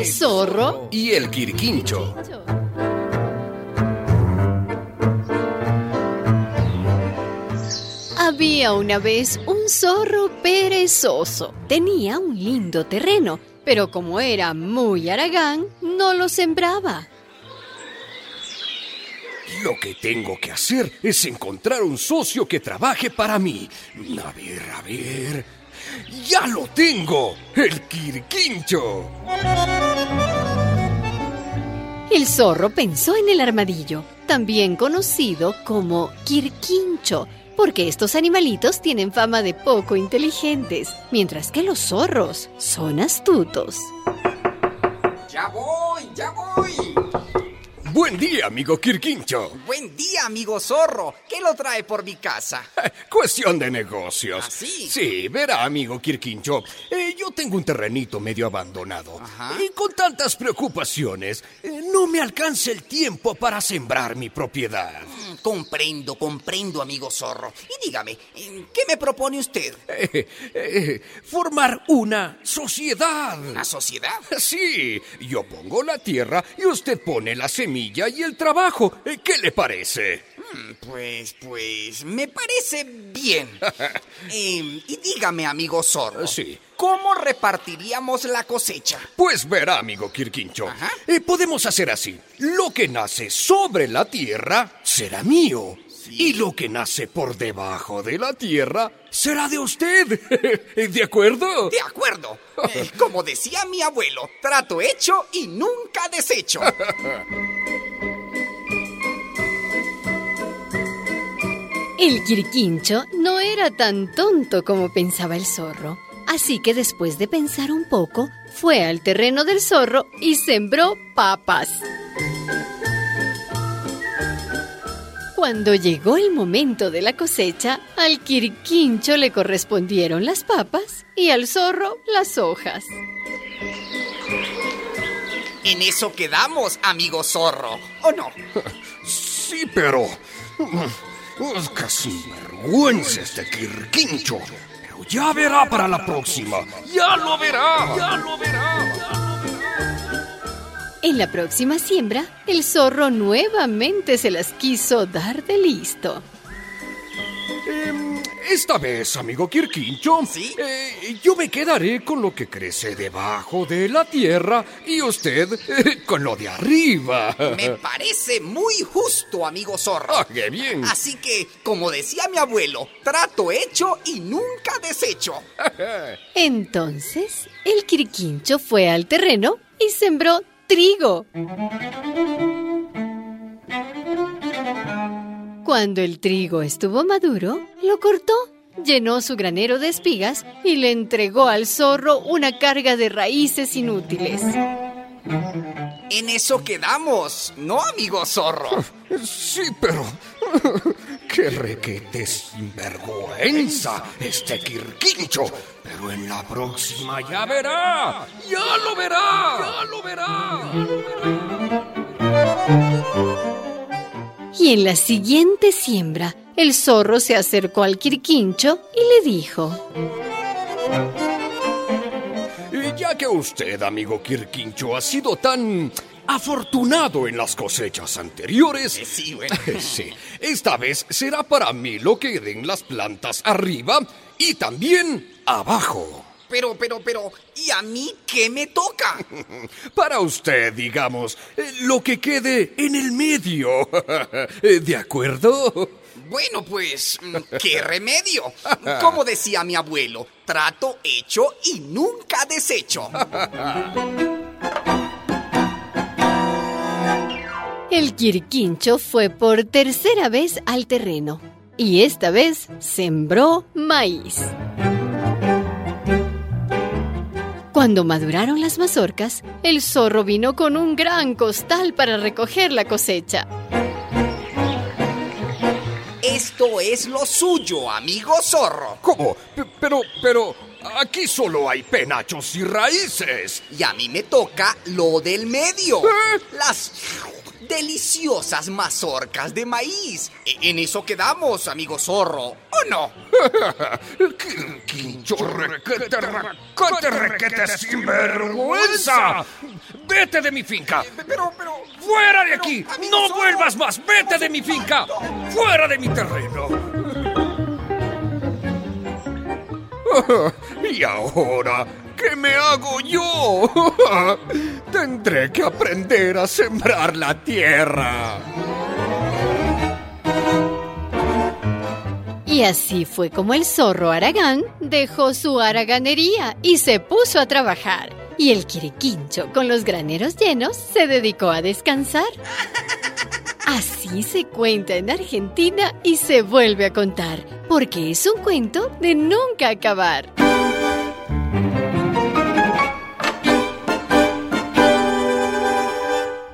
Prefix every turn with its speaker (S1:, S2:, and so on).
S1: El zorro
S2: y el quirquincho.
S1: Había una vez un zorro perezoso. Tenía un lindo terreno, pero como era muy aragán, no lo sembraba.
S2: Lo que tengo que hacer es encontrar un socio que trabaje para mí. A ver, a ver. ¡Ya lo tengo! ¡El Quirquincho!
S1: El zorro pensó en el armadillo, también conocido como Quirquincho, porque estos animalitos tienen fama de poco inteligentes, mientras que los zorros son astutos.
S3: Ya voy, ya voy.
S2: Buen día, amigo Quirquincho.
S3: Buen día, amigo zorro. ¿Qué lo trae por mi casa?
S2: Cuestión de negocios.
S3: ¿Ah, sí?
S2: Sí, verá, amigo Quirquincho. eh, yo tengo un terrenito medio abandonado.
S3: Ajá.
S2: Y con tantas preocupaciones, eh, no me alcanza el tiempo para sembrar mi propiedad.
S3: Mm, Comprendo, comprendo, amigo zorro. Y dígame, eh, ¿qué me propone usted?
S2: Eh, eh, formar una sociedad.
S3: ¿Una sociedad?
S2: Sí, yo pongo la tierra y usted pone la semilla y el trabajo. Eh, ¿Qué le parece?
S3: Mm, Pues, pues, me parece bien. Eh, y dígame, amigo zorro.
S2: Sí.
S3: ¿Cómo repartiríamos la cosecha?
S2: Pues verá, amigo Quirquincho, eh, podemos hacer así. Lo que nace sobre la tierra será mío. Y lo que nace por debajo de la tierra será de usted. ¿De acuerdo?
S3: De acuerdo. Eh, como decía mi abuelo, trato hecho y nunca deshecho.
S1: El Quirquincho no era tan tonto como pensaba el zorro, así que después de pensar un poco, fue al terreno del zorro y sembró papas. Cuando llegó el momento de la cosecha, al Quirquincho le correspondieron las papas y al zorro las hojas.
S3: En eso quedamos, amigo zorro. ¿O no?
S2: Sí, pero... Es casi vergüenza este Quirquincho. Pero ya verá para la próxima. Ya lo verá. Ya lo verá.
S1: En la próxima siembra, el zorro nuevamente se las quiso dar de listo.
S2: Em, esta vez, amigo Quirquincho,
S3: ¿Sí?
S2: eh, yo me quedaré con lo que crece debajo de la tierra y usted eh, con lo de arriba.
S3: Me parece muy justo, amigo zorro.
S2: Ah, qué bien.
S3: Así que, como decía mi abuelo, trato hecho y nunca deshecho.
S1: Entonces, el Quirquincho fue al terreno y sembró trigo. Cuando el trigo estuvo maduro, lo cortó, llenó su granero de espigas y le entregó al zorro una carga de raíces inútiles.
S3: En eso quedamos, ¿no, amigo zorro?
S2: Sí, pero... ¡Qué requete sinvergüenza este Quirquincho! Pero en la próxima ya verá. ¡Ya lo verá! ¡Ya lo verá!
S1: Y en la siguiente siembra, el zorro se acercó al Quirquincho y le dijo...
S2: Y ya que usted, amigo Quirquincho, ha sido tan afortunado en las cosechas anteriores...
S3: Eh, sí, bueno.
S2: Sí, esta vez será para mí lo que den las plantas arriba y también abajo.
S3: Pero, pero, pero, ¿y a mí qué me toca?
S2: Para usted, digamos, eh, lo que quede en el medio. Eh, ¿De acuerdo?
S3: Bueno, pues, mm, ¿qué remedio? Como decía mi abuelo, trato hecho y nunca deshecho.
S1: El Quirquincho fue por tercera vez al terreno y esta vez sembró maíz. Cuando maduraron las mazorcas, el zorro vino con un gran costal para recoger la cosecha.
S3: Esto es lo suyo, amigo zorro.
S2: ¿Cómo? P- Pero, pero, aquí solo hay penachos y raíces.
S3: Y a mí me toca lo del medio.
S2: ¿Eh?
S3: Las deliciosas mazorcas de maíz. E- En eso quedamos, amigo zorro, ¿o no?
S2: Quirquincho, requete, requete, requete, sinvergüenza. Vete de mi finca.
S3: Pero, pero...
S2: ¡Fuera de aquí! ¡No vuelvas más! ¡Vete de mi finca! ¡Fuera de mi terreno! ¿Y ahora qué me hago yo? Tendré que aprender a sembrar la tierra.
S1: Y así fue como el zorro Aragán dejó su araganería y se puso a trabajar. Y el quiriquincho, con los graneros llenos, se dedicó a descansar. Así se cuenta en Argentina y se vuelve a contar, porque es un cuento de nunca acabar.